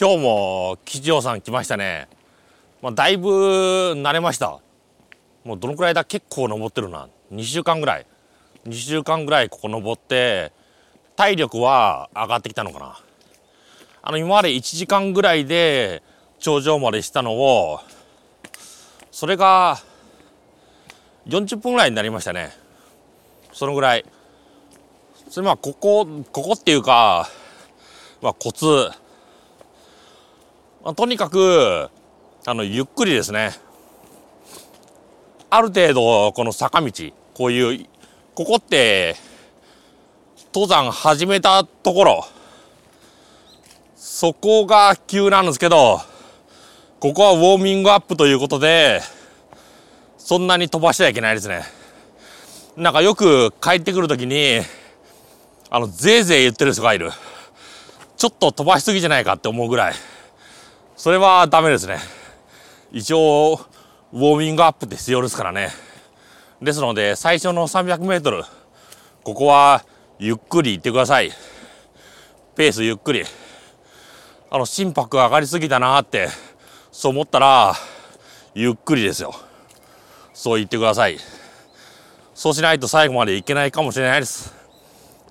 今日も吉祥さん来ましたね。まあ、だいぶ慣れました。もうどのくらいだ？結構登ってるな。2週間ぐらい。2週間ぐらいここ登って、体力は上がってきたのかな。あの、今まで1時間ぐらいで頂上までしたのを、それが40分ぐらいになりましたね。そのぐらい。それまあ、ここ、ここっていうか、まあ、コツ。まあ、とにかく、あの、ゆっくりですね。ある程度、この坂道、こういう、ここって、登山始めたところ、そこが急なんですけど、ここはウォーミングアップということで、そんなに飛ばしちゃいけないですね。なんかよく帰ってくるときに、あの、ぜいぜい言ってる人がいる。ちょっと飛ばしすぎじゃないかって思うぐらい。それはダメですね。一応、ウォーミングアップって必要ですからね。ですので、最初の300メートル、ここはゆっくり行ってください。ペースゆっくり。あの、心拍上がりすぎたなって、そう思ったら、ゆっくりですよ。そう言ってください。そうしないと最後までいけないかもしれないです。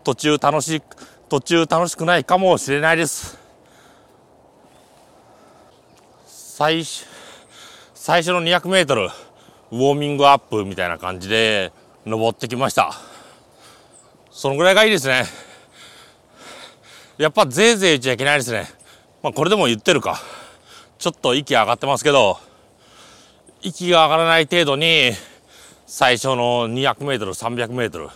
途中楽しい、途中楽しくないかもしれないです。最初、最初の200メートル、ウォーミングアップみたいな感じで登ってきました。そのぐらいがいいですね。やっぱぜいぜい言っちゃいけないですね。まあこれでも言ってるか。ちょっと息上がってますけど、息が上がらない程度に、最初の200メートル、300メートル、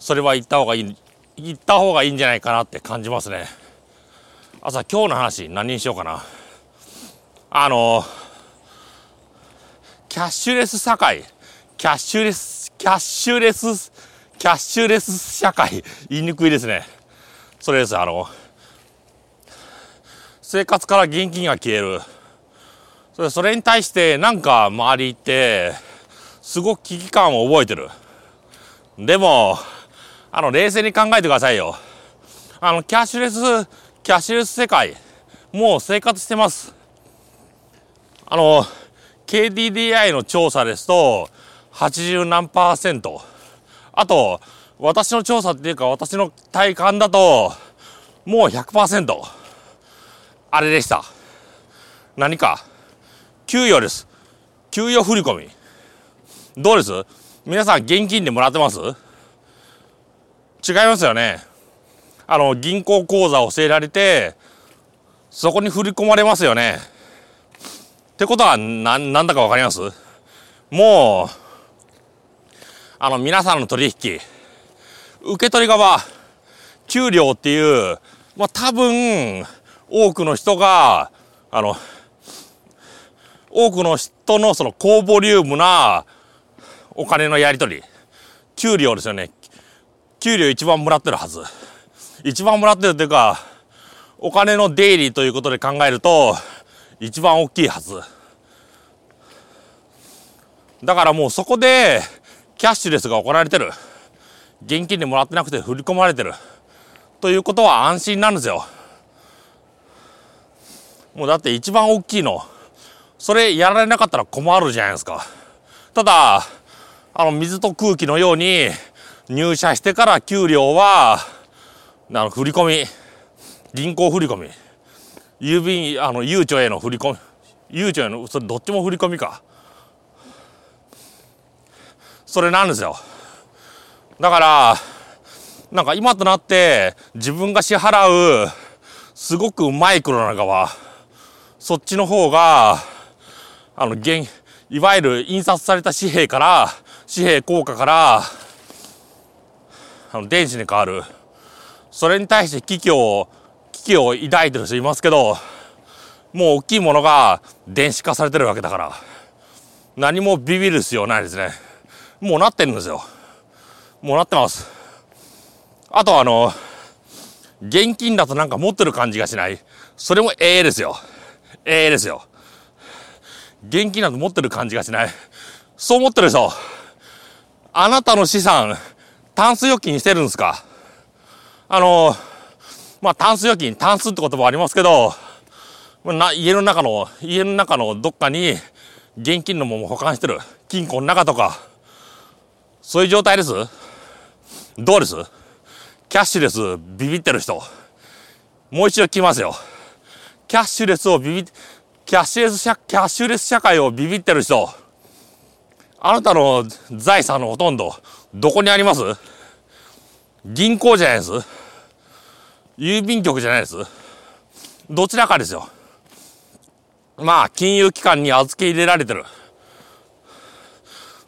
それは行った方がいい行った方がいいんじゃないかなって感じますね朝今日の話何にしようかなあのキャッシュレス社会。キャッシュレスキャッシュレスキャッシュレス社会。言いにくいですね。それですあの生活から現金が消える。それそれに対してなんか周りってすごく危機感を覚えてる。でもあの、冷静に考えてくださいよ。あの、キャッシュレス、キャッシュレス世界、もう生活してます。あの、KDDI の調査ですと、80何パーセント。あと、私の調査っていうか、私の体感だと、もう100%。あれでした。何か？給与です。給与振込。どうです？皆さん現金でもらってます？違いますよね。あの、銀行口座を教えられて、そこに振り込まれますよね。ってことは、な、なんだかわかります？もう、あの、皆さんの取引、受け取り側、給料っていう、まあ、多分、多くの人が、あの、多くの人のその高ボリュームなお金のやり取り、給料ですよね。給料一番もらってるはず。一番もらってるっていうか、お金の出入りということで考えると、一番大きいはず。だからもうそこで、キャッシュレスが行われてる。現金でもらってなくて振り込まれてる。ということは安心なんですよ。もうだって一番大きいの。それやられなかったら困るじゃないですか。ただ、あの水と空気のように入社してから給料は、あの、振り込み、銀行振り込み、郵便、あの、ゆうちょへの振り込み、ゆうちょへの、それどっちも振り込みか。それなんですよ。だから、なんか今となって自分が支払うすごくマイクロな側、そっちの方が、あの、現、いわゆる印刷された紙幣から、紙幣効果から、あの、電子に変わる。それに対して危機を、機を抱いてる人いますけど、もう大きいものが電子化されてるわけだから、何もビビる必要ないですね。もうなってるんですよ。もうなってます。あとあの、現金だとなんか持ってる感じがしない。それもええですよ。ええですよ。現金だと持ってる感じがしない。そう思ってるでしょ。あなたの資産、タンス預金してるんですか？あの、まあ、タンス預金、タンスって言葉ありますけど、な家の中の、家の中のどっかに現金のもの保管してる。金庫の中とか、そういう状態です？どうです？キャッシュレスビビってる人。もう一度聞きますよ。キャッシュレスをビビ、キャッシュレス社、キャッシュレス社会をビビってる人。あなたの財産のほとんど、どこにあります？銀行じゃないです。郵便局じゃないです。どちらかですよ。まあ、金融機関に預け入れられてる。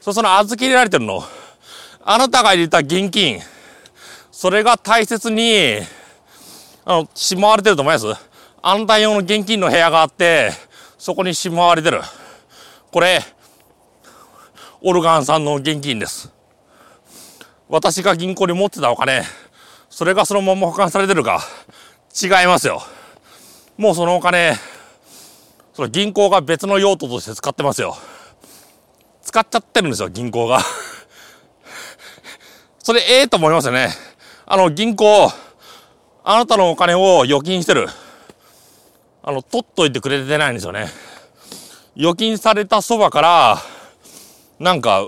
そ、その預け入れられてるの。あなたが入れた現金、それが大切に、あの、しまわれてると思いますあなた用の現金の部屋があって、そこにしまわれてる。これ、オルガンさんの現金です。私が銀行に持ってたお金、それがそのまま保管されてるか、違いますよ。もうそのお金、その銀行が別の用途として使ってますよ。使っちゃってるんですよ、銀行が。それええと思いますよね。あの、銀行、あなたのお金を預金してる。あの、取っといてくれてないんですよね。預金されたそばから、なんか、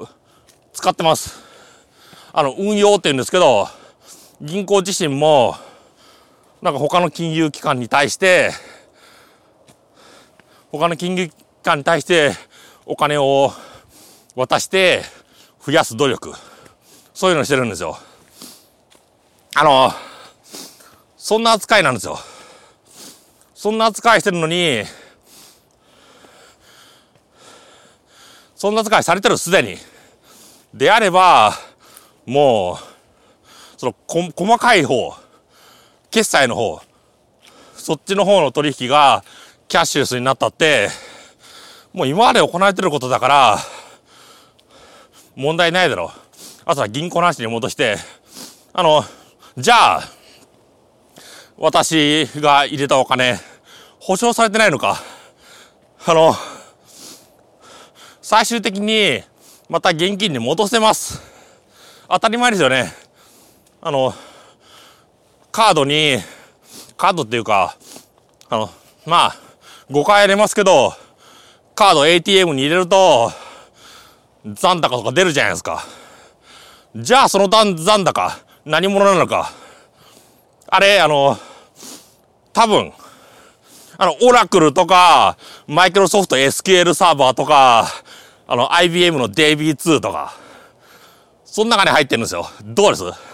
使ってます。あの、運用って言うんですけど、銀行自身も、なんか他の金融機関に対して、他の金融機関に対してお金を渡して増やす努力。そういうのしてるんですよ。あの、そんな扱いなんですよ。そんな扱いしてるのに、そんな使いされてるすでに。であれば、もう、その、こ、細かい方、決済の方、そっちの方の取引がキャッシュレスになったって、もう今まで行われてることだから、問題ないだろう。あとは銀行の話に戻して、あの、じゃあ、私が入れたお金、保証されてないのか。あの、最終的にまた現金に戻せます。当たり前ですよね。あの、カードに、カードっていうか、あの、まあ、5回やれますけど、カード ATM に入れると、残高とか出るじゃないですか。じゃあその残高、何者なのか。あれ、あの、多分、あの、オラクルとか、マイクロソフト SQL サーバーとか、あの、IBM の DB2 とか、その中に入ってるんですよ。どうです？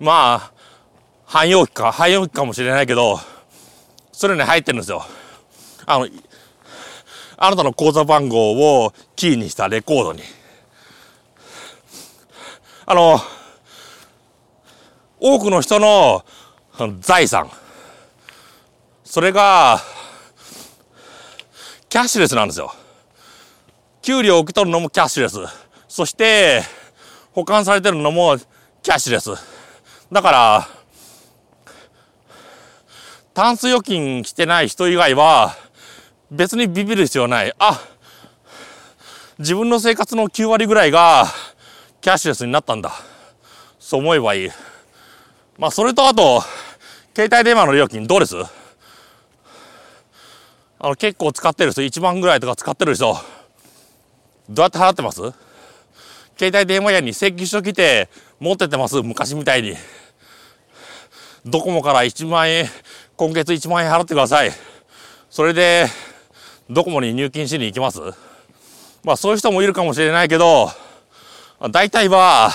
まあ、汎用機か、汎用機かもしれないけど、それに入ってるんですよ。あの、あなたの口座番号をキーにしたレコードに。あの、多くの人の財産。それが、キャッシュレスなんですよ。給料を受け取るのもキャッシュレス。そして、保管されてるのもキャッシュレス。だから、タンス預金してない人以外は、別にビビる必要ない。あ、自分の生活の9割ぐらいがキャッシュレスになったんだ。そう思えばいい。まあ、それとあと、携帯電話の料金どうです？あの、結構使ってる人、1万ぐらいとか使ってる人、どうやって払ってます？携帯電話屋に請求書来て持っててます昔みたいに。ドコモから1万円、今月1万円払ってください。それで、ドコモに入金しに行きますまあそういう人もいるかもしれないけど、大体は、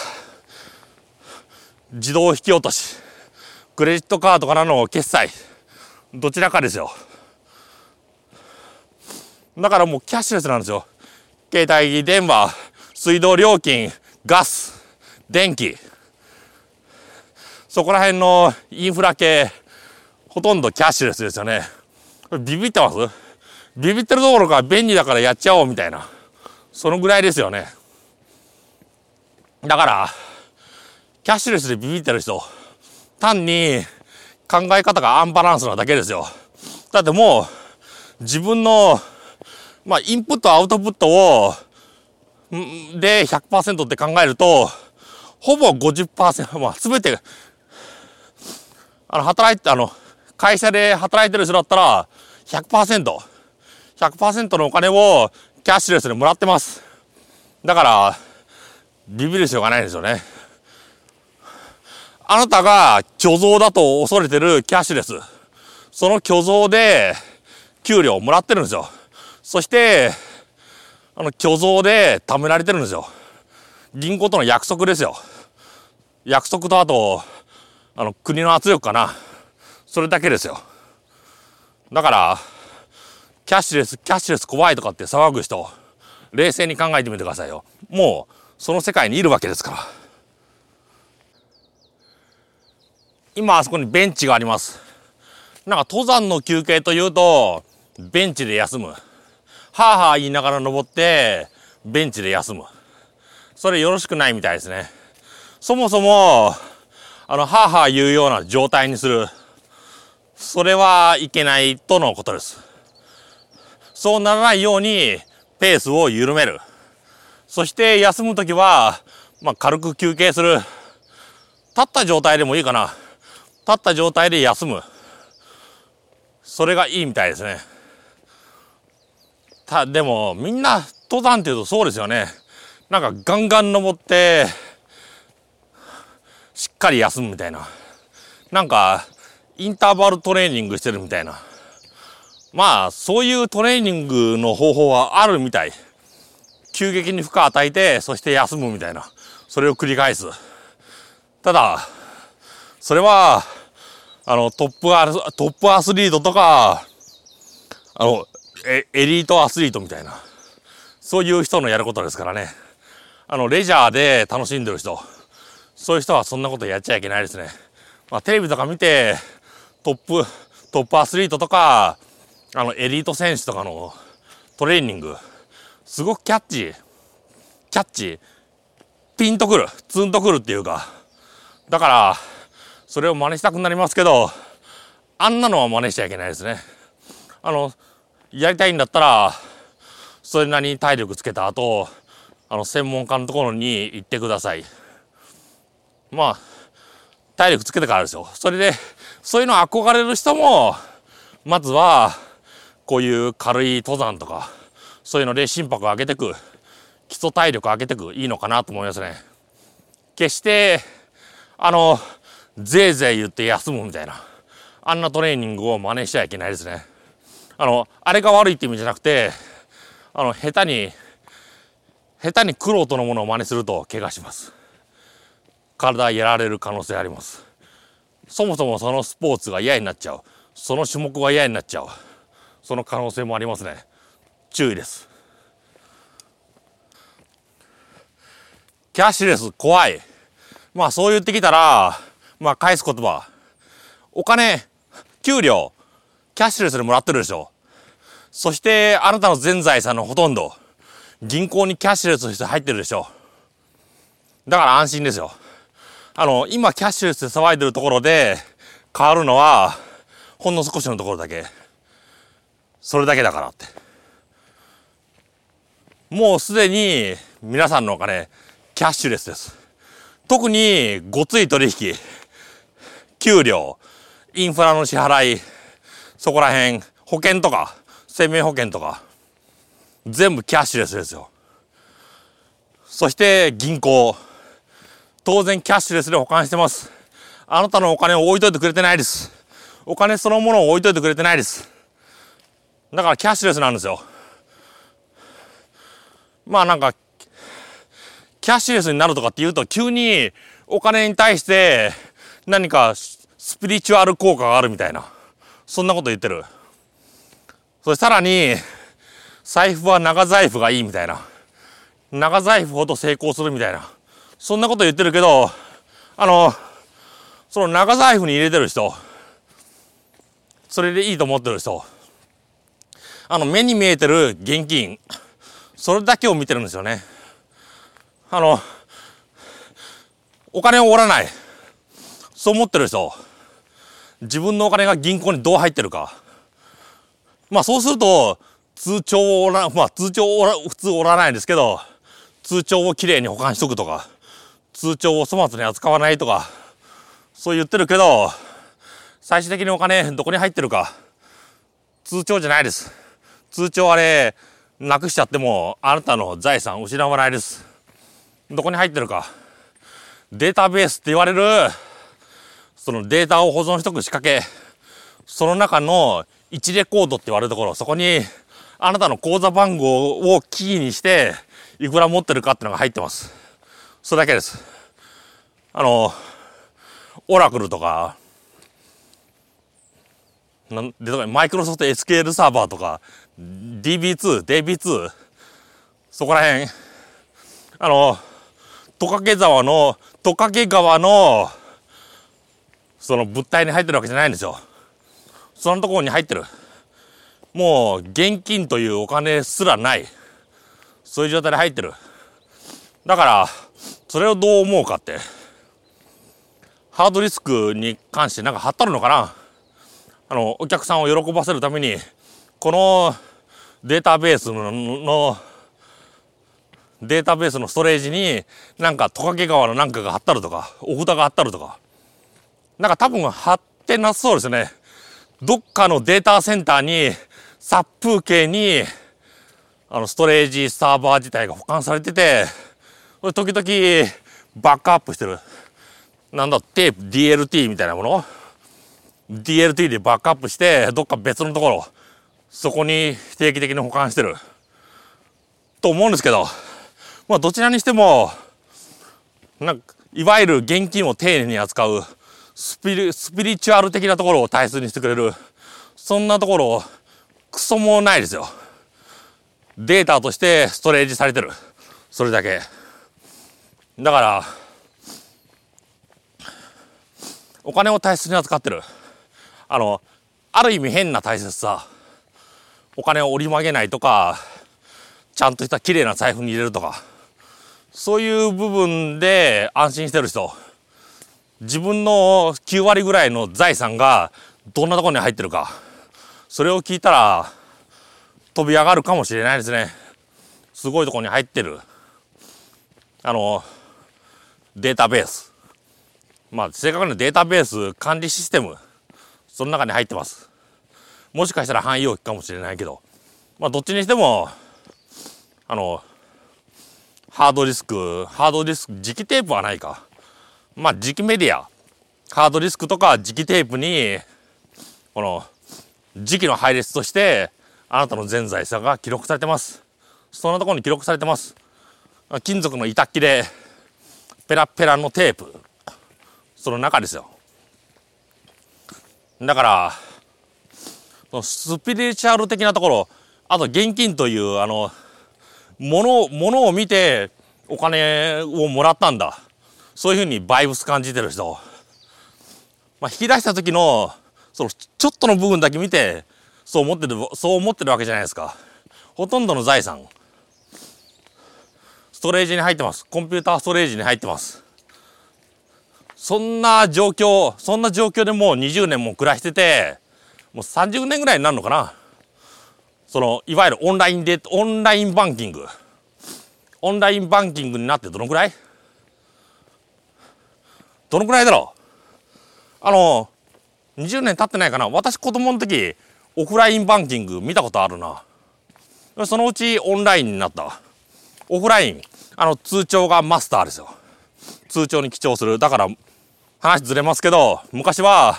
自動引き落とし、クレジットカードからの決済、どちらかですよ。だからもうキャッシュレスなんですよ。携帯電話、水道料金、ガス、電気。そこら辺のインフラ系、ほとんどキャッシュレスですよね。ビビってます？ビビってるどころか便利だからやっちゃおうみたいな。そのぐらいですよね。だから、キャッシュレスでビビってる人、単に考え方がアンバランスなだけですよ。だってもう、自分のまあ、インプット、アウトプットを、で100%って考えると、ほぼ50%、まあ、すべて、あの、働いて、あの、会社で働いてる人だったら100%、100%のお金をキャッシュレスでもらってます。だから、ビビる必要がないですよね。あなたが虚像だと恐れてるキャッシュレス。その虚像で給料をもらってるんですよ。そして、あの、虚像で貯められてるんですよ。銀行との約束ですよ。約束とあと、あの、国の圧力かな。それだけですよ。だから、キャッシュレス、キャッシュレス怖いとかって騒ぐ人、冷静に考えてみてくださいよ。もう、その世界にいるわけですから。今、あそこにベンチがあります。なんか登山の休憩というと、ベンチで休む。はあはあ言いながら登って、ベンチで休む。それよろしくないみたいですね。そもそも、あの、はあはあ言うような状態にする。それはいけないとのことです。そうならないように、ペースを緩める。そして休むときは、まあ、軽く休憩する。立った状態でもいいかな。立った状態で休む。それがいいみたいですね。た、でも、みんな登山っていうとそうですよね。なんかガンガン登って、しっかり休むみたいな。なんか、インターバルトレーニングしてるみたいな。まあ、そういうトレーニングの方法はあるみたい。急激に負荷与えて、そして休むみたいな。それを繰り返す。ただ、それは、あの、トップア、トップアスリートとか、あの、エエリートアスリートみたいな、そういう人のやることですからね。あの、レジャーで楽しんでる人、そういう人はそんなことやっちゃいけないですね。まあ、テレビとか見て、トップ、トップアスリートとか、あの、エリート選手とかのトレーニング、すごくキャッチ、キャッチ、ピンとくる、ツンとくるっていうか、だから、それを真似したくなりますけど、あんなのは真似しちゃいけないですね。あの、やりたいんだったら、それなりに体力つけた後、あの、専門家のところに行ってください。まあ、体力つけてからですよ。それで、そういうの憧れる人も、まずは、こういう軽い登山とか、そういうので心拍を上げてく、基礎体力を上げてく、いいのかなと思いますね。決して、あの、ぜいぜい言って休むみたいな、あんなトレーニングを真似しちゃいけないですね。あの、あれが悪いって意味じゃなくて、あの、下手に、下手に苦労とのものを真似すると怪我します。体やられる可能性あります。そもそもそのスポーツが嫌になっちゃう。その種目が嫌になっちゃう。その可能性もありますね。注意です。キャッシュレス怖い。まあそう言ってきたら、まあ返す言葉。お金、給料、キャッシュレスでもらってるでしょ。そしてあなたの全財産のほとんど、銀行にキャッシュレスとして入ってるでしょ。だから安心ですよ。あの、今キャッシュレスで騒いでるところで変わるのは、ほんの少しのところだけ。それだけだからって。もうすでに皆さんのお金、キャッシュレスです。特にごつい取引、給料、インフラの支払い、そこら辺、保険とか、生命保険とか、全部キャッシュレスですよ。そして銀行。当然キャッシュレスで保管してます。あなたのお金を置いといてくれてないです。お金そのものを置いといてくれてないです。だからキャッシュレスなんですよ。まあなんか、キャッシュレスになるとかって言うと急にお金に対して何かスピリチュアル効果があるみたいな。そんなこと言ってる。それさらに、財布は長財布がいいみたいな。長財布ほど成功するみたいな。そんなこと言ってるけど、あの、その長財布に入れてる人、それでいいと思ってる人、あの、目に見えてる現金、それだけを見てるんですよね。あの、お金を折らない。そう思ってる人、自分のお金が銀行にどう入ってるか。まあそうすると、通帳を折ら、まあ通帳を普通折らないんですけど、通帳をきれいに保管しとくとか、通帳を粗末に扱わないとか、そう言ってるけど、最終的にお金どこに入ってるか、通帳じゃないです。通帳あれ、なくしちゃっても、あなたの財産失わないです。どこに入ってるか。データベースって言われる、そのデータを保存しとく仕掛け、その中の1レコードって言われるところ、そこにあなたの口座番号をキーにして、いくら持ってるかってのが入ってます。それだけです。あの、オラクルとか、なんでマイクロソフト SQL サーバーとか、DB2、DB2、そこら辺、あの、トカゲ沢の、トカゲ川の、その物体に入ってるわけじゃないんですよ。そのところに入ってる。もう、現金というお金すらない。そういう状態で入ってる。だから、それをどう思うかって。ハードディスクに関してなんか貼ったのかなあの、お客さんを喜ばせるために、このデータベースの、データベースのストレージに、なんかトカゲ川のなんかが貼ったるとか、お札が貼ったるとか。なんか多分貼ってなさそうですね。どっかのデータセンターに、殺風景に、あの、ストレージサーバー自体が保管されてて、時々バックアップしてる。なんだ、テープ、DLT みたいなもの ?DLT でバックアップして、どっか別のところ、そこに定期的に保管してる。と思うんですけど、まあどちらにしても、なんか、いわゆる現金を丁寧に扱うスピリ、スピリチュアル的なところを大切にしてくれる、そんなところ、クソもないですよ。データとしてストレージされてる。それだけ。だから、お金を大切に扱ってる。あの、ある意味変な大切さ。お金を折り曲げないとか、ちゃんとした綺麗な財布に入れるとか、そういう部分で安心してる人。自分の9割ぐらいの財産がどんなところに入ってるか。それを聞いたら、飛び上がるかもしれないですね。すごいところに入ってる。あの、データベース。まあ、正確にデータベース管理システム、その中に入ってます。もしかしたら汎用機かもしれないけど、まあ、どっちにしても、あの、ハードディスク、ハードディスク、磁気テープはないか。まあ、磁気メディア、ハードディスクとか磁気テープに、この、磁気の配列として、あなたの全財産が記録されてます。そんなところに記録されてます。金属の板切れ、ペラペラのテープ、その中ですよ。だから、そのスピリチュアル的なところ、あと現金という、あの、もの、を見てお金をもらったんだ。そういうふうにバイブス感じてる人。まあ、引き出した時の、その、ちょっとの部分だけ見て、そう思ってる、そう思ってるわけじゃないですか。ほとんどの財産、トレージに入ってます。コンピューターストレージに入ってます。そんな状況、そんな状況でもう20年も暮らしてて、もう30年ぐらいになるのかな。その、いわゆるオンラインで、オンラインバンキング。オンラインバンキングになってどのくらい？どのくらいだろう？あの、20年経ってないかな。私子供の時、オフラインバンキング見たことあるな。そのうちオンラインになった。オフライン、あの通帳がマスターですよ。通帳に記帳する。だから話ずれますけど、昔は、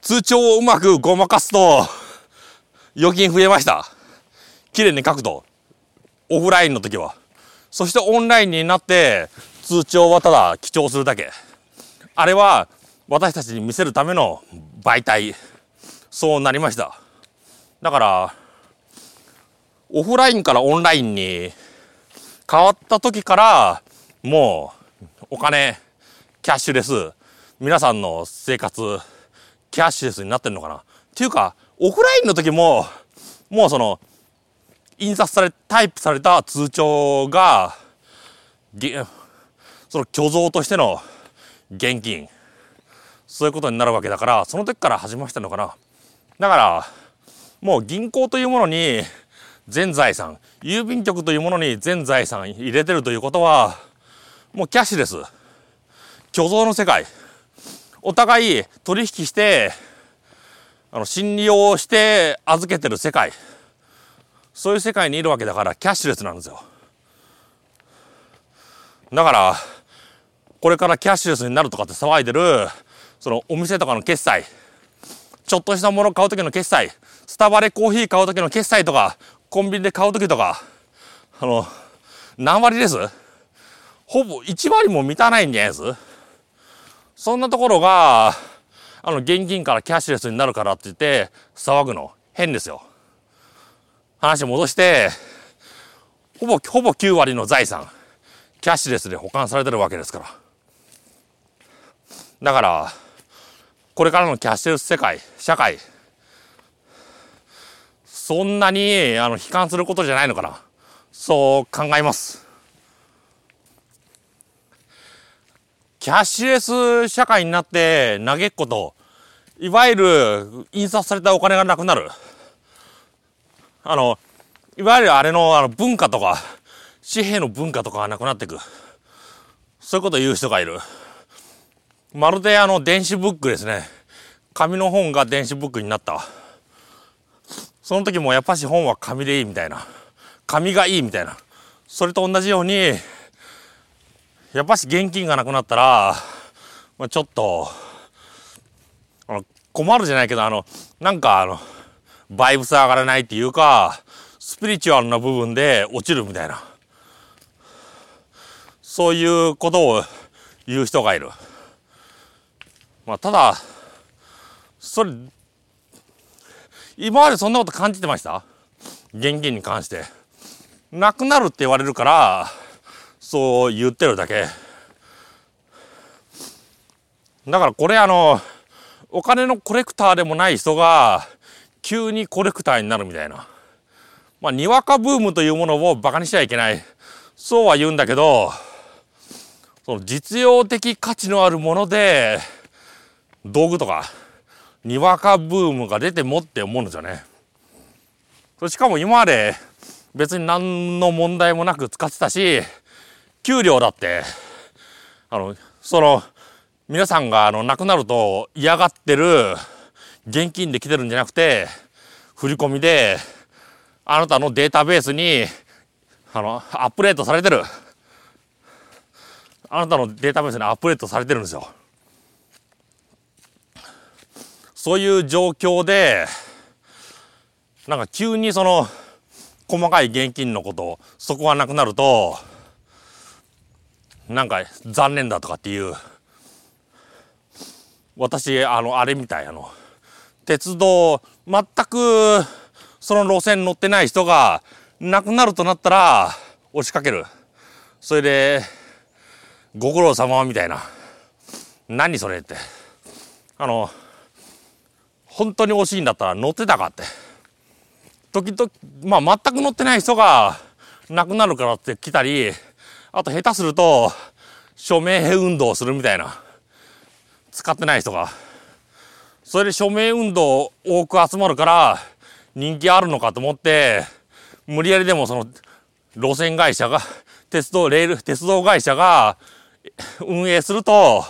通帳をうまくごまかすと、預金増えました。綺麗に書くと。オフラインの時は。そしてオンラインになって、通帳はただ記帳するだけ。あれは、私たちに見せるための媒体。そうなりました。だから、オフラインからオンラインに変わった時から、もう、お金、キャッシュレス、皆さんの生活、キャッシュレスになってんのかな。っていうか、オフラインの時も、もうその、印刷され、タイプされた通帳が、その虚像としての現金、そういうことになるわけだから、その時から始まってんのかな。だから、もう銀行というものに全財産、郵便局というものに全財産入れてるということは、もうキャッシュレス。虚像の世界。お互い取引してあの信用して預けてる世界そういう世界にいるわけだからキャッシュレスなんですよだからこれからキャッシュレスになるとかって騒いでるそのお店とかの決済ちょっとしたもの買う時の決済スタバでコーヒー買う時の決済とかコンビニで買う時とかあの何割です？ほぼ1割も満たないんじゃないです？そんなところがあの現金からキャッシュレスになるからって言って騒ぐの変ですよ。話戻してほぼほぼ9割の財産キャッシュレスで保管されてるわけですから。だからこれからのキャッシュレス世界社会そんなにあの悲観することじゃないのかな。そう考えます。キャッシュレス社会になって嘆くこといわゆる印刷されたお金がなくなる。あのいわゆるあれのあの文化とか紙幣の文化とかがなくなっていく。そういうことを言う人がいる。まるであの電子ブックですね。紙の本が電子ブックになった。その時もやっぱし本は紙でいいみたいな。紙がいいみたいな。それと同じようにやっぱし現金がなくなったら、まあ、ちょっとあの困るじゃないけどあのなんかあのバイブス上がらないっていうかスピリチュアルな部分で落ちるみたいな。そういうことを言う人がいる。まあ、ただそれ今までそんなこと感じてました？現金に関して。なくなるって言われるからそう言ってるだけ。だからこれあのお金のコレクターでもない人が急にコレクターになるみたいな。まあにわかブームというものをバカにしちゃいけない。そうは言うんだけどその実用的価値のあるもので道具とかにわかブームが出てもって思うんですよね。しかも今まで別に何の問題もなく使ってたし給料だってあのその皆さんがあの亡くなると嫌がってる現金で来てるんじゃなくて振り込みであなたのデータベースにあのアップデートされてるあなたのデータベースにアップデートされてるんですよそういう状況で、なんか急にその、細かい現金のこと、そこがなくなると、なんか残念だとかっていう、私、あの、あれみたい、あの、鉄道、全くその路線乗ってない人が亡くなるとなったら、押しかける。それで、ご苦労様みたいな。何それって。あの、本当に惜しいんだったら乗ってたかって。時々、まあ全く乗ってない人が亡くなるからって来たり、あと下手すると、署名運動するみたいな。使ってない人が。それで署名運動多く集まるから人気あるのかと思って、無理やりでもその路線会社が、鉄道、レール、鉄道会社が運営すると、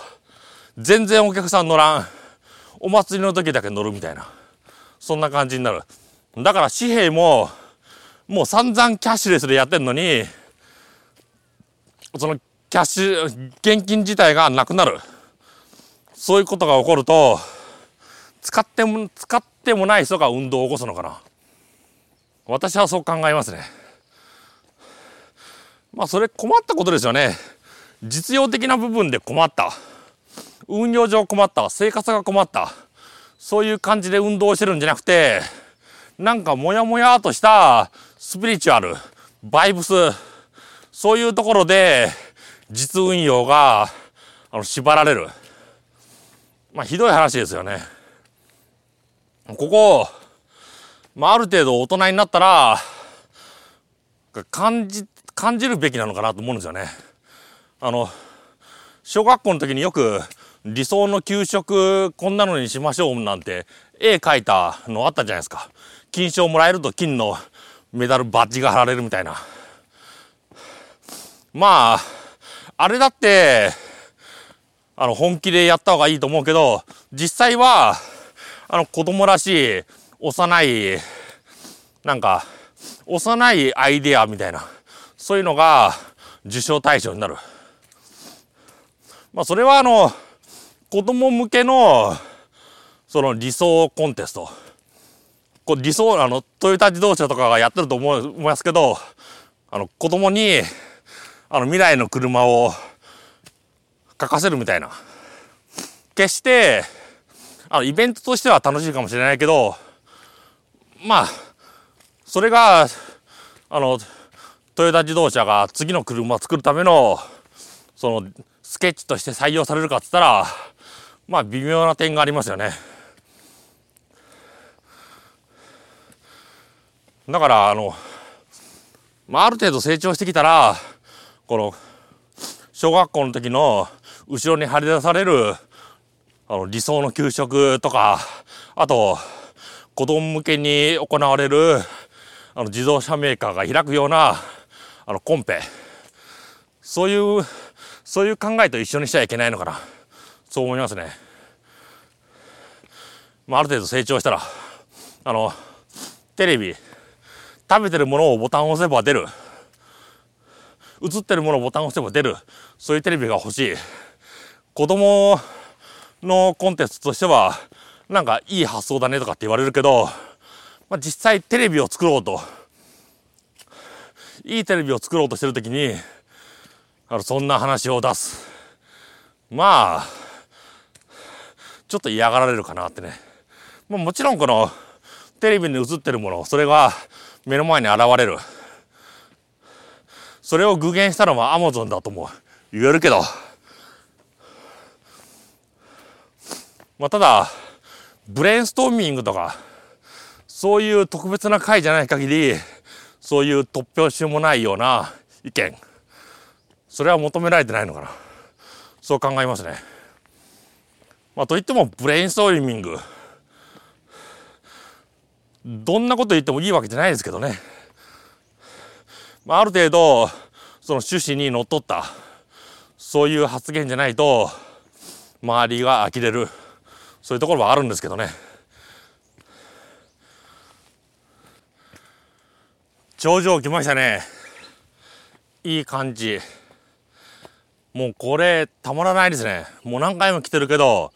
全然お客さん乗らん。お祭りの時だけ乗るみたいな。そんな感じになる。だから紙幣も、もう散々キャッシュレスでやってんのに、そのキャッシュ、現金自体がなくなる。そういうことが起こると、使っても、使ってもない人が運動を起こすのかな。私はそう考えますね。まあそれ困ったことですよね。実用的な部分で困った。運用上困った、生活が困った、そういう感じで運動してるんじゃなくて、なんかモヤモヤとしたスピリチュアル、バイブス、そういうところで実運用があの縛られる。まあひどい話ですよね。ここ、まあある程度大人になったら、感じ、感じるべきなのかなと思うんですよね。あの、小学校の時によく理想の給食こんなのにしましょうなんて絵描いたのあったじゃないですか。金賞もらえると金のメダルバッジが貼られるみたいな。まあ、あれだって、あの、本気でやった方がいいと思うけど、実際は、あの、子供らしい、幼い、なんか、幼いアイデアみたいな、そういうのが受賞対象になる。まあ、それはあの、子供向けの、その理想コンテスト。こう理想、あの、トヨタ自動車とかがやってると思いますけど、あの、子供に、あの、未来の車を書かせるみたいな。決して、あの、イベントとしては楽しいかもしれないけど、まあ、それが、あの、トヨタ自動車が次の車を作るための、その、スケッチとして採用されるかっつったら、まあ、微妙な点がありますよね。だから、あの、まあ、ある程度成長してきたら、この、小学校の時の後ろに張り出される、あの、理想の給食とか、あと、子供向けに行われる、あの、自動車メーカーが開くような、あの、コンペ。そういう、そういう考えと一緒にしちゃいけないのかな。そう思いますね。まあ、ある程度成長したら、あの、テレビ、食べてるものをボタンを押せば出る。映ってるものをボタンを押せば出る。そういうテレビが欲しい。子供のコンテンツとしては、なんかいい発想だねとかって言われるけど、まあ、実際テレビを作ろうと、いいテレビを作ろうとしてるときに、あの、そんな話を出す。まあ、ちょっと嫌がられるかなってね。まあ、もちろんこの、テレビに映ってるもの、それが目の前に現れる。それを具現したのはアマゾンだとも言えるけど、まあ、ただ、ブレインストーミングとか、そういう特別な回じゃない限り、そういう突拍子もないような意見、それは求められてないのかな。そう考えますね。まあ、といっても、ブレインストーミング、どんなこと言ってもいいわけじゃないですけどね。まあ、ある程度、その趣旨にのっとった、そういう発言じゃないと、周りが呆れる、そういうところはあるんですけどね。頂上来ましたね。いい感じ。もうこれ、たまらないですね。もう何回も来てるけど、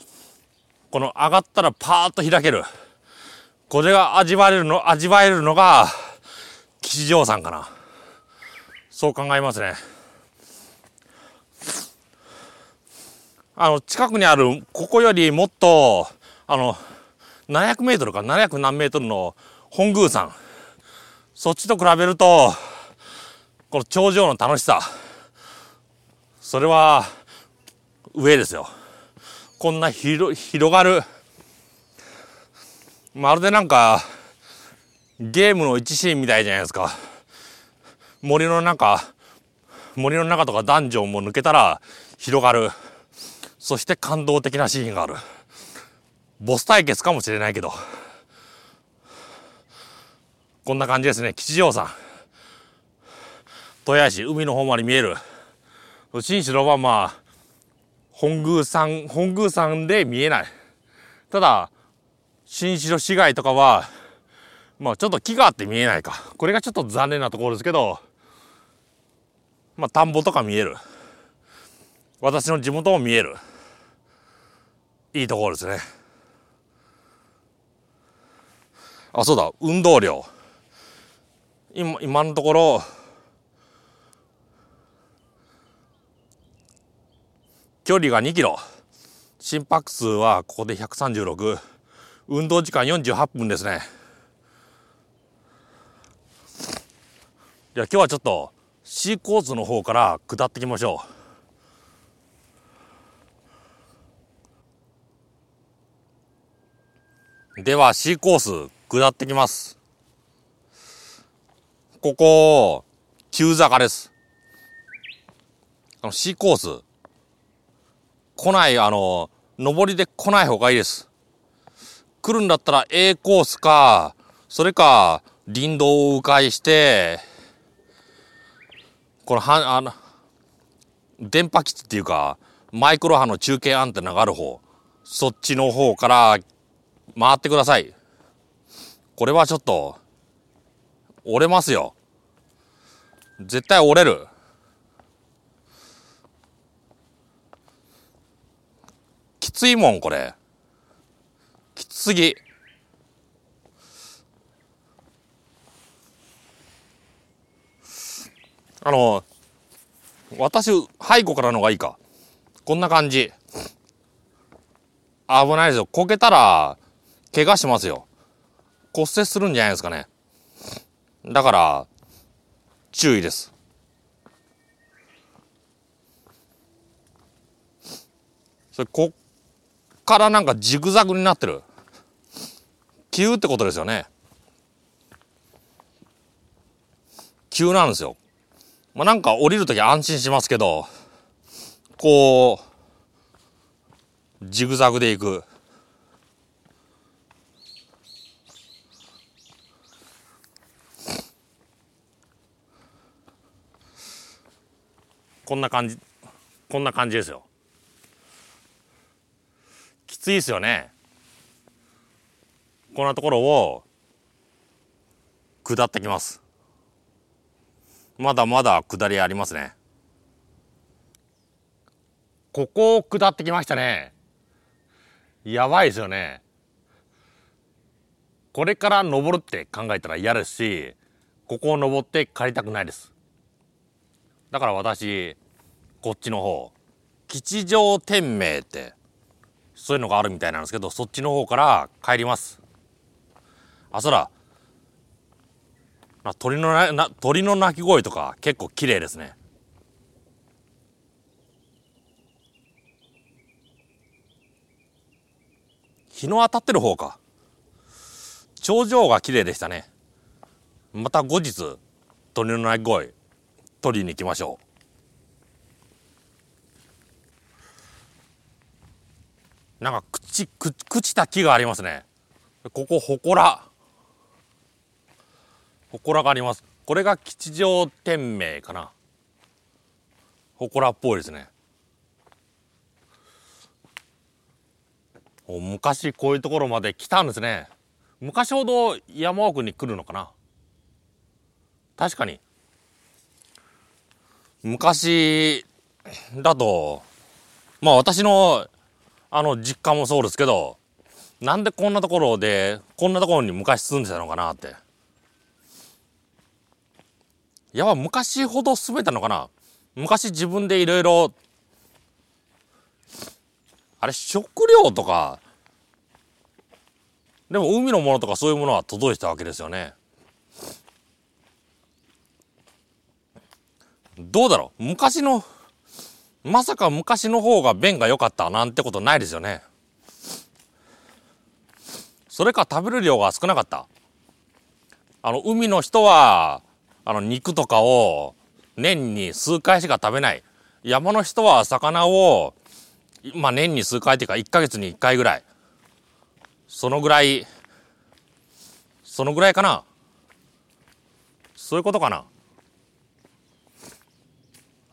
この上がったらパーッと開ける。これが味わえるの、味わえるのが、吉祥山かな。そう考えますね。あの、近くにある、ここよりもっと、あの、700メートルか、700何メートルの本宮山。そっちと比べると、この頂上の楽しさ。それは、上ですよ。こんな広、広がる、まるでなんか、ゲームの一シーンみたいじゃないですか。森の中、森の中とかダンジョンも抜けたら広がる。そして感動的なシーンがある。ボス対決かもしれないけど。こんな感じですね。吉祥山。豊橋、海の方まで見える。新城はまあ、本宮山、本宮山で見えない。ただ、新城市街とかは、まあちょっと木があって見えないか。これがちょっと残念なところですけど、まあ田んぼとか見える。私の地元も見える。いいところですね。あ、そうだ、運動量。今、今のところ、距離が2キロ。心拍数はここで136。運動時間48分ですねじゃあ今日はちょっと C コースの方から下っていきましょうでは C コース下ってきますここ急坂ですあの C コース来ないあの上りで来ない方がいいです来るんだったら A コースか、それか、林道を迂回して、このは、あの、電波基地っていうか、マイクロ波の中継アンテナがある方、そっちの方から回ってください。これはちょっと、折れますよ。絶対折れる。きついもん、これ。きつすぎ。あの、私、背後からのがいいか。こんな感じ。危ないですよ。こけたら、怪我しますよ。骨折するんじゃないですかね。だから、注意です。それ、こからなんかジグザグになってる。急ってことですよね。急なんですよ。まあ、なんか降りるとき安心しますけど、こう、ジグザグで行く。こんな感じ、こんな感じですよ。きついですよね。こんなところを下ってきます。まだまだ下りありますね。ここを下ってきましたね。やばいですよね。これから登るって考えたら嫌ですし、ここを登って帰りたくないです。だから私、こっちの方、吉祥天明って、そういうのがあるみたいなんですけど、そっちの方から帰ります。あ、そら、鳥のな鳥の鳴き声とか結構綺麗ですね。日の当たってる方か。頂上が綺麗でしたね。また後日、鳥の鳴き声、取りに行きましょう。なんか、朽ち、朽ちた木がありますね。ここ、祠。祠があります。これが吉祥天明かな。祠っぽいですね。昔こういうところまで来たんですね。昔ほど山奥に来るのかな。確かに。昔だとまあ私のあの実家もそうですけどなんでこんなところでこんなところに昔住んでたのかなって。やば昔ほど住めたのかな。昔自分でいろいろあれ食料とかでも海のものとかそういうものは届いてたわけですよね。どうだろう。昔のまさか昔の方が便が良かったなんてことないですよねそれか食べる量が少なかったあの海の人はあの肉とかを年に数回しか食べない。山の人は魚を、まあ年に数回っていうか1ヶ月に1回ぐらい。そのぐらい、そのぐらいかな。そういうことかな。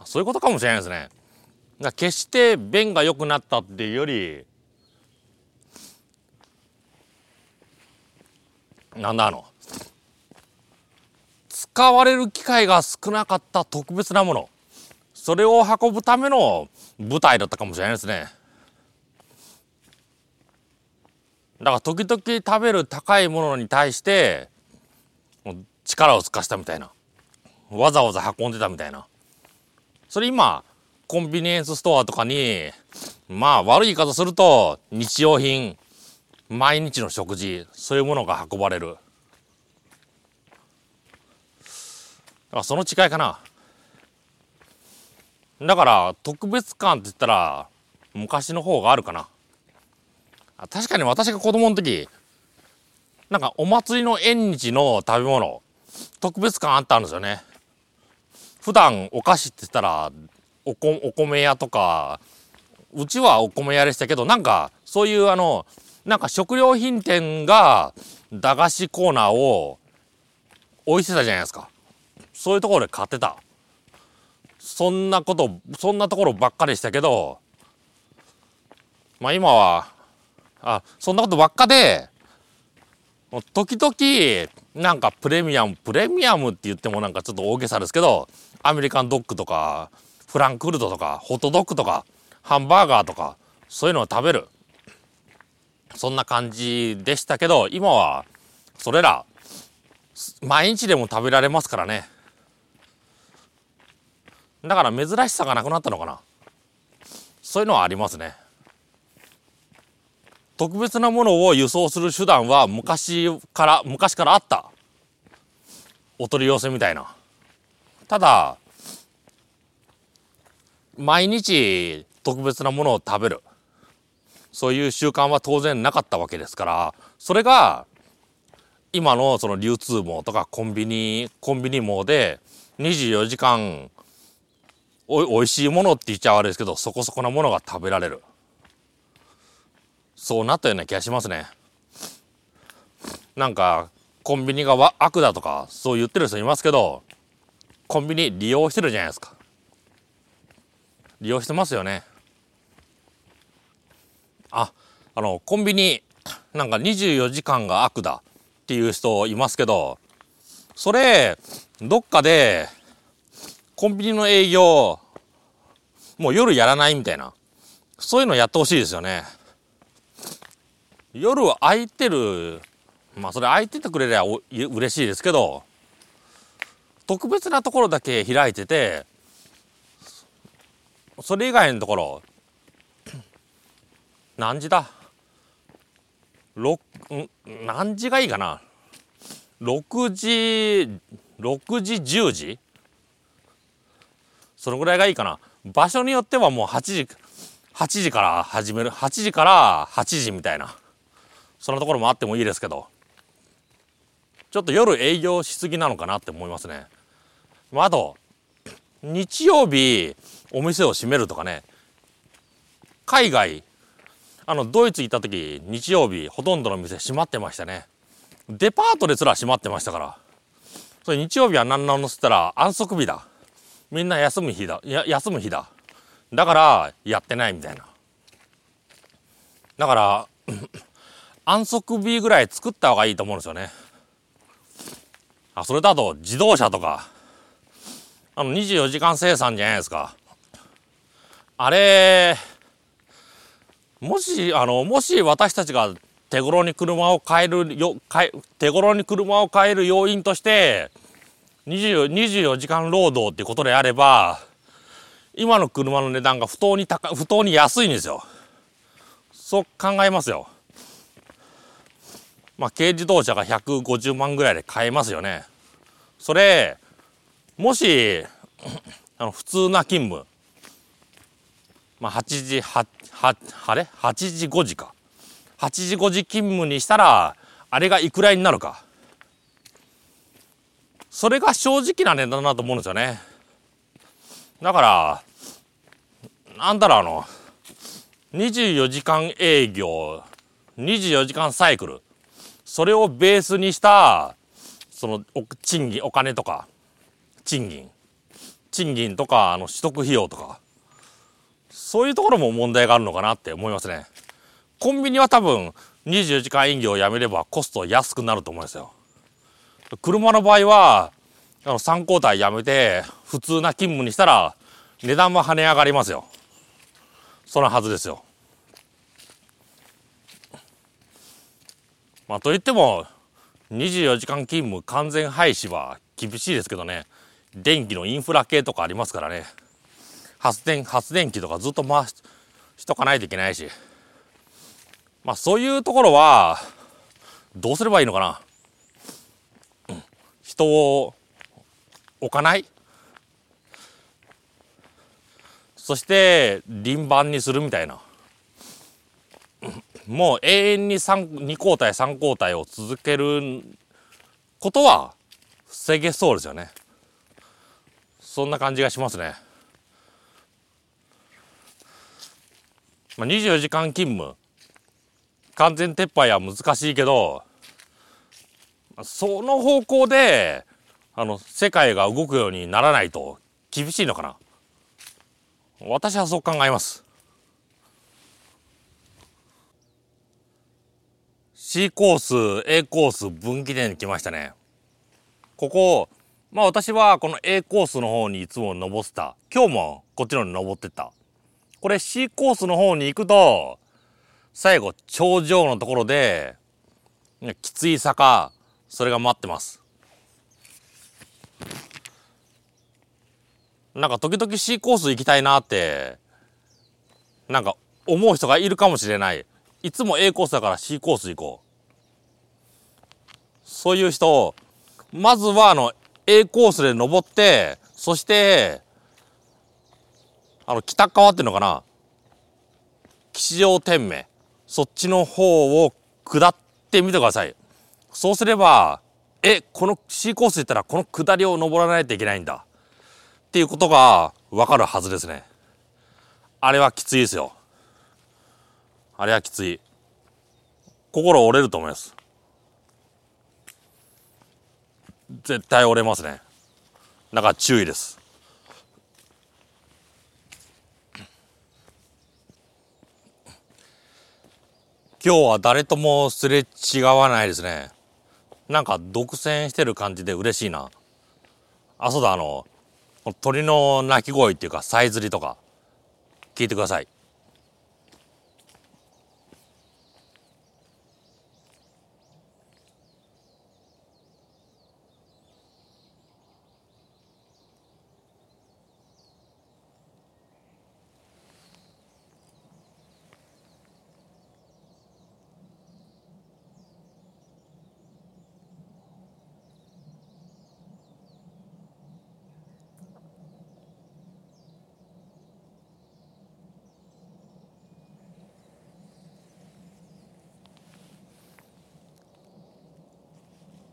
そういうことかもしれないですね。だ決して便が良くなったっていうより、なんだあの、使われる機会が少なかった特別なもの。それを運ぶための舞台だったかもしれないですね。だから時々食べる高いものに対して力を尽かしたみたいな。わざわざ運んでたみたいな。それ今コンビニエンスストアとかにまあ悪い言い方すると日用品毎日の食事そういうものが運ばれる。あその違いかな。だから特別感って言ったら昔の方があるかな。確かに私が子供の時なんかお祭りの縁日の食べ物特別感あったんですよね。普段お菓子って言ったらおこお米屋とかうちはお米屋でしたけどなんかそういうあのなんか食料品店が駄菓子コーナーを置いてたじゃないですかそういうところで買ってた。そんなこと、そんなところばっかりしたけど、まあ今はあそんなことばっかで時々なんかプレミアムプレミアムって言ってもなんかちょっと大げさですけどアメリカンドッグとかフランクフルトとかホットドッグとかハンバーガーとかそういうのを食べる。そんな感じでしたけど今はそれら毎日でも食べられますからね。だから珍しさがなくなったのかな。そういうのはありますね。特別なものを輸送する手段は昔から昔からあった。お取り寄せみたいな。ただ毎日特別なものを食べる。そういう習慣は当然なかったわけですから。それが今のその流通網とかコンビニコンビニ網で24時間おおいしいものって言っちゃ悪いですけどそこそこなものが食べられる。そうなったような気がしますね。なんかコンビニが悪だとかそう言ってる人いますけどコンビニ利用してるじゃないですか。利用してますよね。ああのコンビニなんか24時間が悪だっていう人いますけどそれどっかでコンビニの営業もう夜やらないみたいなそういうのやってほしいですよね。夜は空いてるまあそれ空いててくれりゃ嬉しいですけど特別なところだけ開いててそれ以外のところ。何時だ？6何時がいいかな？6時6時10時？そのぐらいがいいかな。場所によってはもう8時8時から始める。8時から8時みたいな。そんなところもあってもいいですけど。ちょっと夜営業しすぎなのかなって思いますね。まあ、あと日曜日お店を閉めるとかね。海外あのドイツ行った時日曜日ほとんどの店閉まってましたね。デパートですら閉まってましたから。それ日曜日は何なのっつったら安息日だ。みんな休む日だ。や休む日だ。だからやってないみたいな。だから 安息日ぐらい作った方がいいと思うんですよね。あ、それだと自動車とか、あの24時間生産じゃないですか。あれ、もし、あの、もし私たちが手頃に車を買えるよ、手頃に車を買える要因として、24, 24時間労働っていうことであれば、今の車の値段が不当に高、不当に安いんですよ。そう考えますよ。まあ、軽自動車が150万ぐらいで買えますよね。それ、もし、あの普通な勤務、まあ、8時、は、は、あれ ?8 時5時か。8時5時勤務にしたら、あれがいくらになるか。それが正直な値段だと思うんですよね。だから、なんだろうあの、24時間営業、24時間サイクル。それをベースにしたその賃金お金とか賃金賃金とかあの取得費用とかそういうところも問題があるのかなって思いますね。コンビニは多分24時間営業をやめればコスト安くなると思いますよ。車の場合はあの3交代やめて普通な勤務にしたら値段も跳ね上がりますよ。そのはずですよ。まあ、といっても24時間勤務完全廃止は厳しいですけどね。電気のインフラ系とかありますからね。発電発電機とかずっと回ししとかないといけないし。まあそういうところはどうすればいいのかな、うん、人を置かない？そして輪番にするみたいな。もう永遠に2交代3交代を続けることは防げそうですよね。そんな感じがしますね、まあ、24時間勤務。完全撤廃は難しいけどその方向であの世界が動くようにならないと厳しいのかな。私はそう考えます。C コース A コース分岐点に来ましたね。ここまあ私はこの A コースの方にいつも登ってた。今日もこっちの方に登ってった。これ C コースの方に行くと最後頂上のところできつい坂それが待ってます。なんか時々 C コース行きたいなってなんか思う人がいるかもしれない。いつも A コースだから C コース行こう。そういう人まずはあの A コースで登ってそしてあの北側っていうのかな？吉祥天明そっちの方を下ってみてください。そうすればえこの C コース行ったらこの下りを登らないといけないんだ。っていうことがわかるはずですね。あれはきついですよ。あれはきつい。心折れると思います。絶対折れますね。だから注意です。今日は誰ともすれ違わないですね。なんか独占してる感じで嬉しいな。あそうだあの鳥の鳴き声っていうかさえずりとか聞いてください。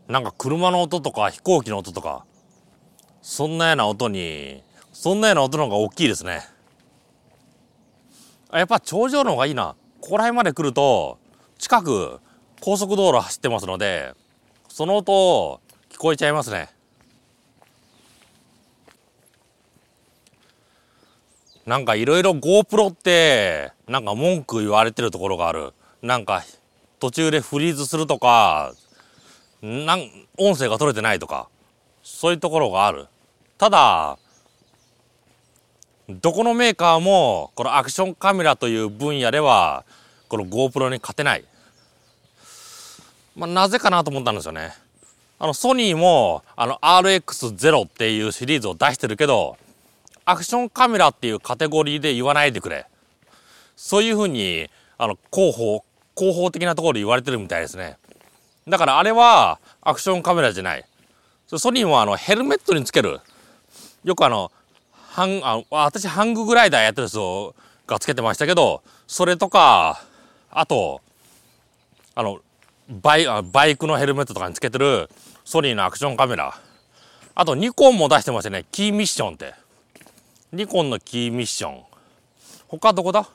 なんか車の音とか飛行機の音とかそんなような音にそんなような音の方が大きいですね。やっぱ頂上の方がいいな。ここら辺まで来ると近く高速道路走ってますのでその音聞こえちゃいますね。なんかいろいろ GoPro ってなんか文句言われてるところがある。なんか途中でフリーズするとかなん音声が取れてないとかそういうところがある。ただどこのメーカーもこのアクションカメラという分野ではこの GoPro に勝てない、まあ、なぜかなと思ったんですよね。あのソニーもあの RX0 っていうシリーズを出してるけどアクションカメラっていうカテゴリーで言わないでくれ。そういうふうにあの広報広報的なところで言われてるみたいですね。だからあれはアクションカメラじゃない。ソニーもあのヘルメットにつける。よくあの、ハン、あ私ハンググライダーやってる人がつけてましたけど、それとか、あと、あの、バイバイクのヘルメットとかにつけてるソニーのアクションカメラ。あとニコンも出してましたね。キーミッションって。ニコンのキーミッション。他どこだ？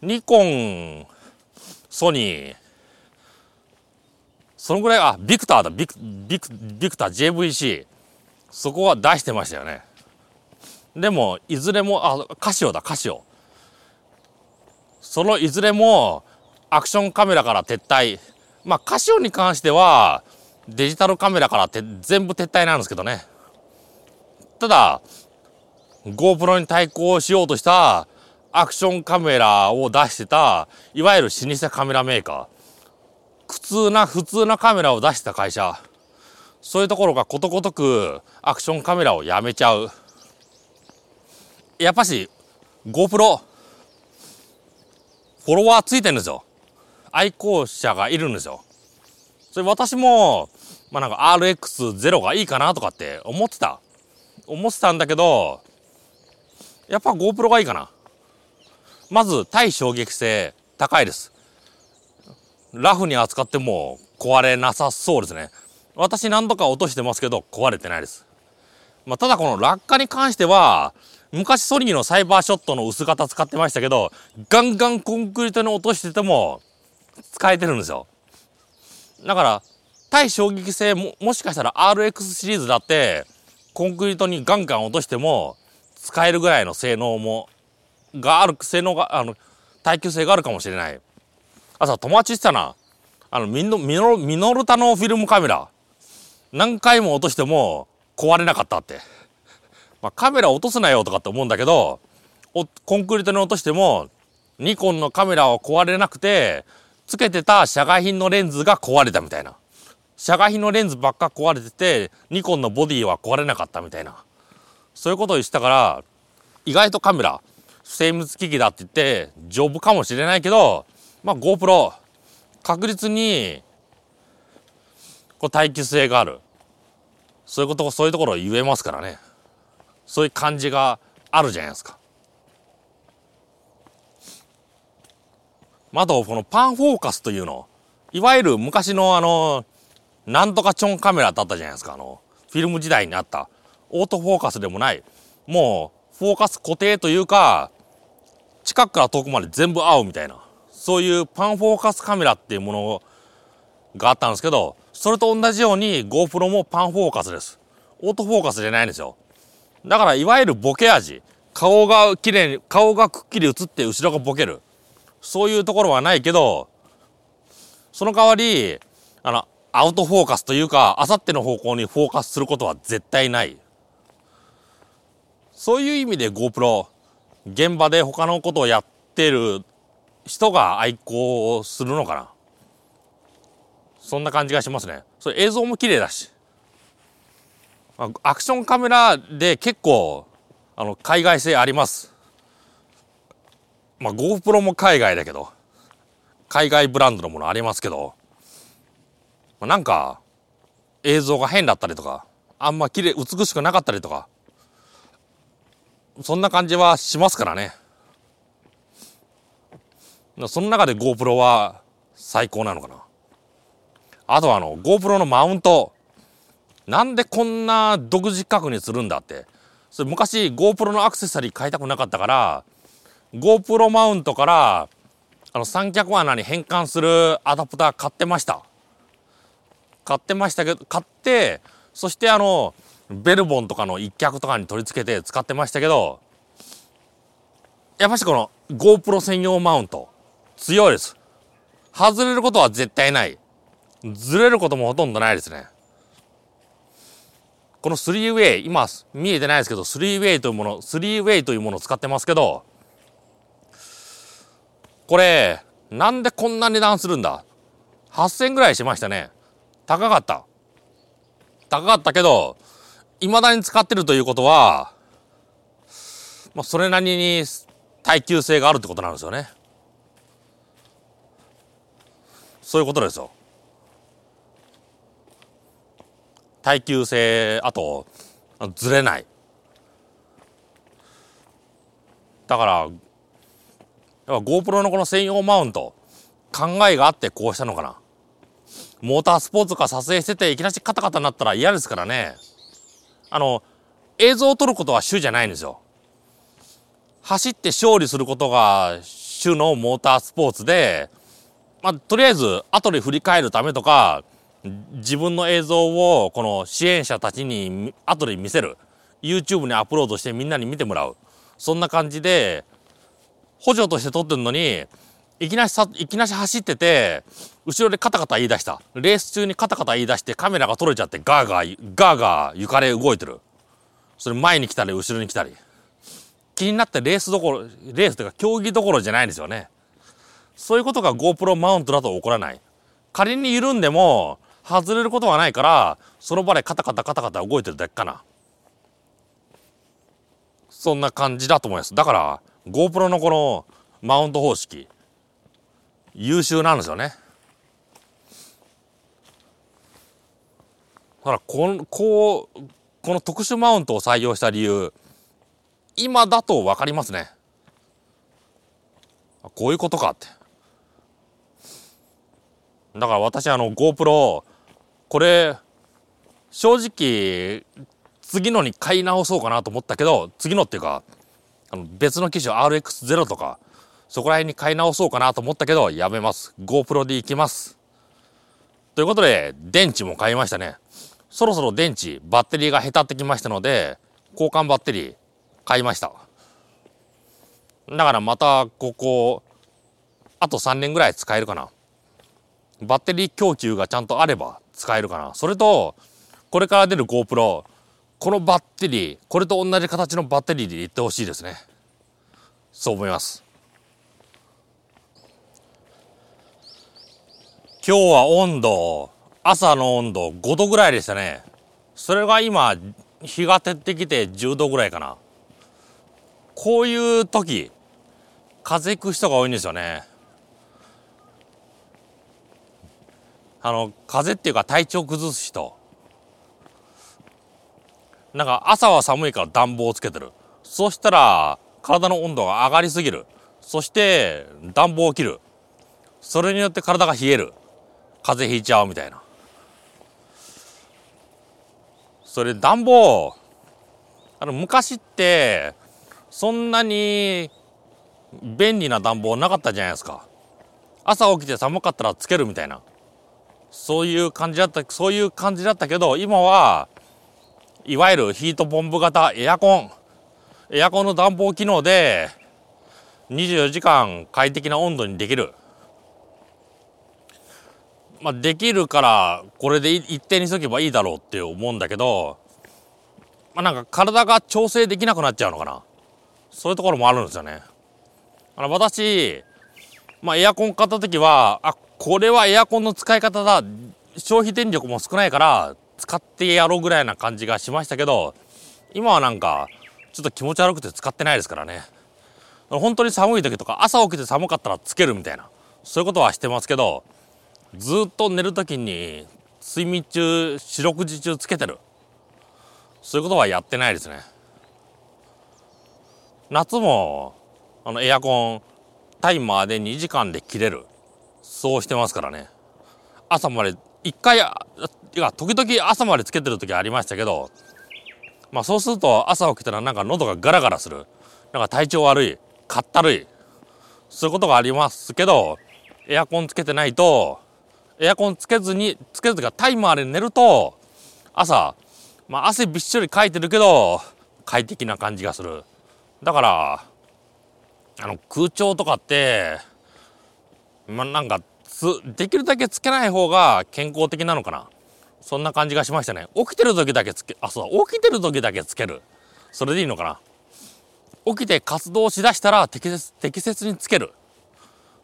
ニコン、ソニー、そのぐらい、あ、ビクターだ、ビク、ビク、ビクター JVC。そこは出してましたよね。でも、いずれも、あ、カシオだ、カシオ。そのいずれも、アクションカメラから撤退。まあ、カシオに関しては、デジタルカメラからて全部撤退なんですけどね。ただ、GoPro に対抗しようとしたアクションカメラを出してた、いわゆる老舗カメラメーカーー。普通な、普通なカメラを出してた会社、そういうところがことごとくアクションカメラをやめちゃう。やっぱし、GoPro、フォロワーついてるんですよ。愛好者がいるんですよ。それ私も、まあなんか RX0 がいいかなとかって思ってた。思ってたんだけど、やっぱ GoPro がいいかな。まず、対衝撃性高いです。ラフに扱っても壊れなさそうですね。私何度か落としてますけど壊れてないです。まあ、ただこの落下に関しては、昔ソニーのサイバーショットの薄型使ってましたけど、ガンガンコンクリートに落としてても使えてるんですよ。だから、対衝撃性も、もしかしたら RX シリーズだって、コンクリートにガンガン落としても使えるぐらいの性能も、がある、性能が、あの、耐久性があるかもしれない。あさ、友達言ってたな。あのミノミノミノルタのフィルムカメラ。何回も落としても壊れなかったって、まあ、カメラ落とすなよとかって思うんだけどコンクリートに落としてもニコンのカメラは壊れなくてつけてた社外品のレンズが壊れたみたいな。社外品のレンズばっか壊れててニコンのボディは壊れなかったみたいな。そういうことを言ってたから意外とカメラ精密機器だって言って丈夫かもしれないけどまあ GoPro 確実にこう耐久性がある。そういうことそういうところを言えますからね。そういう感じがあるじゃないですか。まあとこのパンフォーカスというの。いわゆる昔のあのなんとかチョンカメラだったじゃないですか。あのフィルム時代にあった。オートフォーカスでもない。もうフォーカス固定というか近くから遠くまで全部合うみたいな。そういうパンフォーカスカメラっていうものがあったんですけどそれと同じように GoPro もパンフォーカスです。オートフォーカスじゃないんですよ。だからいわゆるボケ味。顔が綺麗に顔がくっきり映って後ろがボケる。そういうところはないけどその代わりあのアウトフォーカスというかあさっての方向にフォーカスすることは絶対ない。そういう意味で GoPro 現場で他のことをやってる人が愛好するのかな？そんな感じがしますね。それ映像も綺麗だし。アクションカメラで結構あの海外性あります。まあ GoPro も海外だけど海外ブランドのものありますけど、まあ、なんか映像が変だったりとかあんま綺麗美しくなかったりとかそんな感じはしますからね。その中で GoPro は最高なのかな。あとあの GoPro のマウント。なんでこんな独自角にするんだって。それ昔 GoPro のアクセサリー買いたくなかったから GoPro マウントからあの三脚穴に変換するアダプター買ってました。買ってましたけど買ってそしてあのベルボンとかの一脚とかに取り付けて使ってましたけどやっぱしこの GoPro 専用マウント。強いです。外れることは絶対ない。ずれることもほとんどないですね。この 3way 今見えてないですけど 3way というもの 3way というものを使ってますけどこれなんでこんな値段するんだ？8000ぐらいしましたね。高かった。高かったけど未だに使ってるということは、まあ、それなりに耐久性があるってことなんですよね。そういうことですよ。耐久性、あと、ずれない。だから、やっぱ GoPro のこの専用マウント、考えがあってこうしたのかな。モータースポーツか撮影してていきなりカタカタになったら嫌ですからね。あの、映像を撮ることは主じゃないんですよ。走って勝利することが主のモータースポーツで、まあ、とりあえず後で振り返るためとか、自分の映像をこの支援者たちに後で見せる。YouTube にアップロードしてみんなに見てもらう。そんな感じで、補助として撮ってるのに、いきなりさ、いきなり走ってて、後ろでカタカタ言い出した。レース中にカタカタ言い出してカメラが撮れちゃってガーガー、ガーガー床で動いてる。それ前に来たり後ろに来たり。気になってレースどころ、レースというか競技どころじゃないんですよね。そういうことが GoPro マウントだと起こらない。仮に緩んでも外れることはないから、その場でカタカタカタカタ動いてるだけかな。そんな感じだと思います。だから GoPro のこのマウント方式、優秀なんですよね。だからこのこうこの特殊マウントを採用した理由今だと分かりますねこういうことかってだから私あの GoPro これ正直次のに買い直そうかなと思ったけど次のっていうかあの別の機種 RX0 とかそこら辺に買い直そうかなと思ったけどやめます。GoPro でいきます。ということで電池も買いましたね。そろそろ電池バッテリーがへたってきましたので交換バッテリー買いました。だからまたここあと3年ぐらい使えるかな。バッテリー供給がちゃんとあれば使えるかな。それと、これから出る GoPro、このバッテリー、これと同じ形のバッテリーでいってほしいですね。そう思います。今日は温度、朝の温度5度ぐらいでしたね。それが今、日が照ってきて10度ぐらいかな。こういう時、風邪ひく人が多いんですよね。あの、風邪っていうか体調崩す人。なんか朝は寒いから暖房をつけてる。そしたら体の温度が上がりすぎる。そして暖房を切る。それによって体が冷える。風邪ひいちゃうみたいな。それ暖房、あの昔ってそんなに便利な暖房なかったじゃないですか。朝起きて寒かったらつけるみたいな。そういう感じだった、そういう感じだったけど、今は、いわゆるヒートポンプ型エアコン、エアコンの暖房機能で、24時間快適な温度にできる。まあ、できるから、これで一定にしとけばいいだろうって思うんだけど、まあ、なんか体が調整できなくなっちゃうのかな。そういうところもあるんですよね。あの、私、まあ、エアコン買った時は、あ、これはエアコンの使い方だ。消費電力も少ないから、使ってやろうぐらいな感じがしましたけど、今はなんか、ちょっと気持ち悪くて使ってないですからね。本当に寒い時とか、朝起きて寒かったらつけるみたいな、そういうことはしてますけど、ずっと寝る時に、睡眠中、四六時中つけてる。そういうことはやってないですね。夏も、あの、エアコン、タイマーで2時間で切れる。そうしてますからね。朝まで、一回、いや、時々朝までつけてる時ありましたけど、まあそうすると朝起きたらなんか喉がガラガラする。なんか体調悪い。かったるい。そういうことがありますけど、エアコンつけてないと、エアコンつけずに、つけずがタイマーで寝ると、朝、まあ汗びっしょりかいてるけど、快適な感じがする。だから、あの空調とかって、まあ、なんかつできるだけつけない方が健康的なのかな？そんな感じがしましたね。起きてる時だけつけあそう起きてる時だけつける。それでいいのかな？起きて活動しだしたら適切適切につける。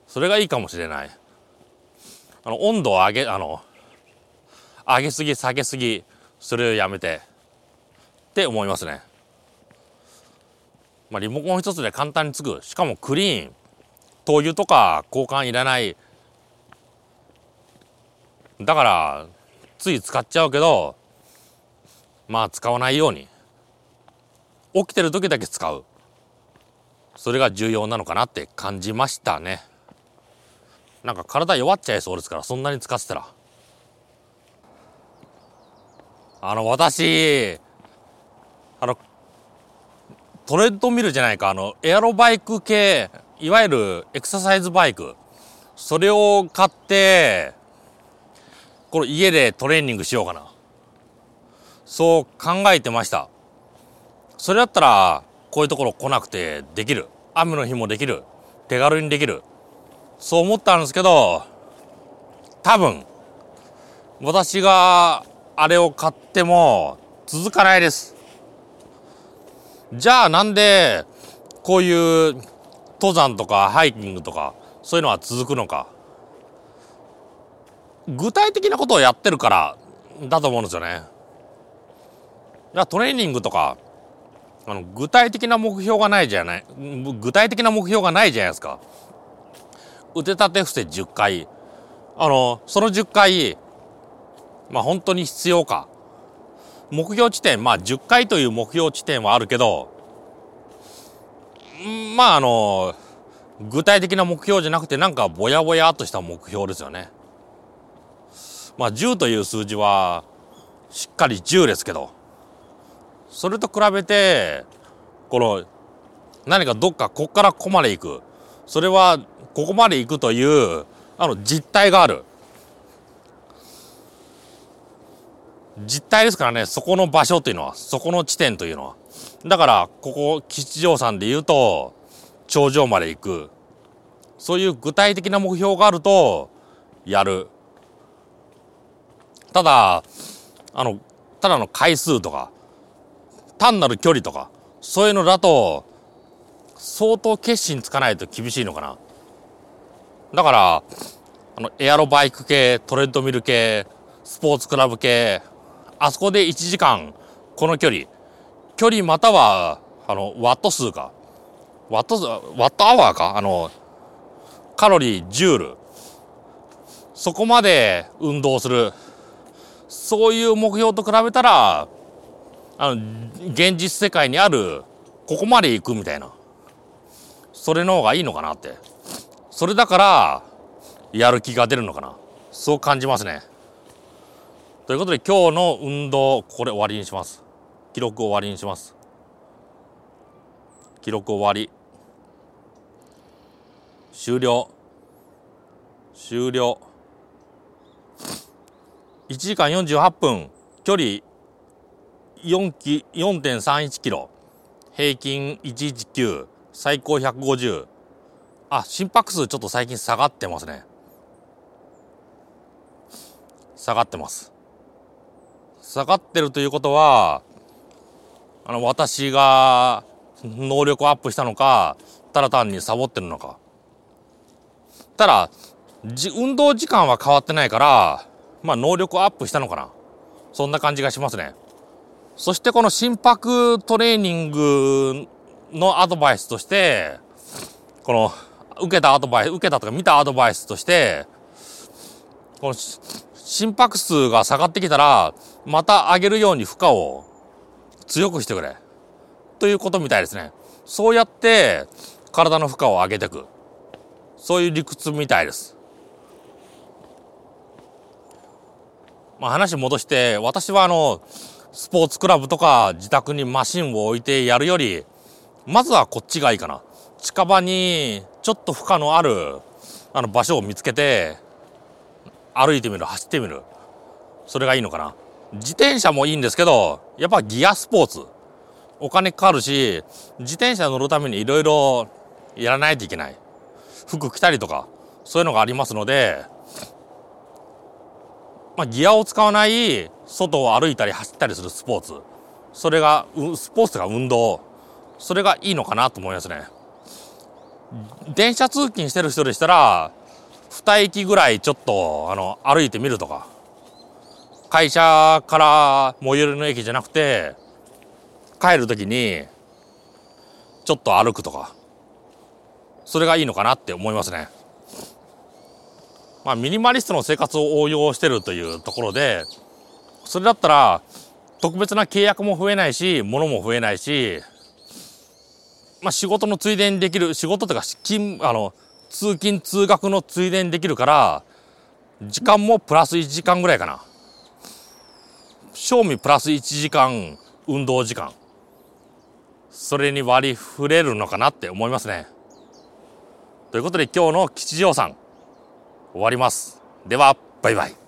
それがいいかもしれない。あの温度を上げあの上げすぎ下げすぎそれをやめて。って思いますね。まあ、リモコン一つで簡単につく。しかもクリーン。灯油とか交換いらないだからつい使っちゃうけどまあ使わないように。起きてる時だけ使う。それが重要なのかなって感じましたね。なんか体弱っちゃいそうですからそんなに使ってたら。あの私あのトレッドミルじゃないか、あの、エアロバイク系、いわゆるエクササイズバイク、それを買って、これ家でトレーニングしようかな。そう考えてました。それだったら、こういうところ来なくてできる。雨の日もできる。手軽にできる。そう思ったんですけど、多分、私があれを買っても続かないです。じゃあなんでこういう登山とかハイキングとかそういうのは続くのか具体的なことをやってるからだと思うんですよね。トレーニングとかあの具体的な目標がないじゃない具体的な目標がないじゃないですか。腕立て伏せ10回あのその10回まあ本当に必要か目標地点、まあ10回という目標地点はあるけど、まああの、具体的な目標じゃなくてなんかぼやぼやっとした目標ですよね。まあ10という数字はしっかり10ですけど、それと比べて、この何かどっかこっからここまで行く。それはここまで行くというあの実態がある。実態ですからね、そこの場所というのは、そこの地点というのは。だから、ここ、吉祥山で言うと、頂上まで行く。そういう具体的な目標があると、やる。ただ、あの、ただの回数とか、単なる距離とか、そういうのだと、相当決心つかないと厳しいのかな。だから、あの、エアロバイク系、トレッドミル系、スポーツクラブ系、あそこで1時間、この距離、距離または、あの、ワット数か。ワット数、ワットアワーかあの、カロリー、ジュール。そこまで運動する。そういう目標と比べたら、あの、現実世界にある、ここまで行くみたいな。それの方がいいのかなって。それだから、やる気が出るのかな。そう感じますね。ということで今日の運動、これ終わりにします。記録終わりにします。記録終わり。終了。終了。1時間48分、距離4キ、4.31キロ。平均119、最高150。あ、心拍数ちょっと最近下がってますね。下がってます。下がってるということは、あの、私が能力アップしたのか、ただ単にサボってるのか。ただ、運動時間は変わってないから、まあ能力アップしたのかな。そんな感じがしますね。そしてこの心拍トレーニングのアドバイスとして、この、受けたアドバイス、受けたとか見たアドバイスとして、この心拍数が下がってきたら、また上げるように負荷を強くしてくれ。ということみたいですね。そうやって体の負荷を上げていく。そういう理屈みたいです。まあ話戻して、私はあの、スポーツクラブとか自宅にマシンを置いてやるより、まずはこっちがいいかな。近場にちょっと負荷のあるあの場所を見つけて、歩いてみる、走ってみる。それがいいのかな。自転車もいいんですけど、やっぱギアスポーツ。お金かかるし、自転車乗るためにいろいろやらないといけない。服着たりとか、そういうのがありますので、まあ、ギアを使わない外を歩いたり走ったりするスポーツ。それが、スポーツが運動。それがいいのかなと思いますね。電車通勤してる人でしたら、二駅ぐらいちょっと、あの、歩いてみるとか。会社から最寄りの駅じゃなくて、帰る時に、ちょっと歩くとか。それがいいのかなって思いますね。まあ、ミニマリストの生活を応用してるというところで、それだったら、特別な契約も増えないし、物も増えないし、まあ、仕事のついでにできる、仕事とか、勤、あの、通勤通学のついでにできるから、時間もプラス1時間ぐらいかな。賞味プラス1時間運動時間。それに割り振れるのかなって思いますね。ということで今日の吉祥さん終わります。では、バイバイ。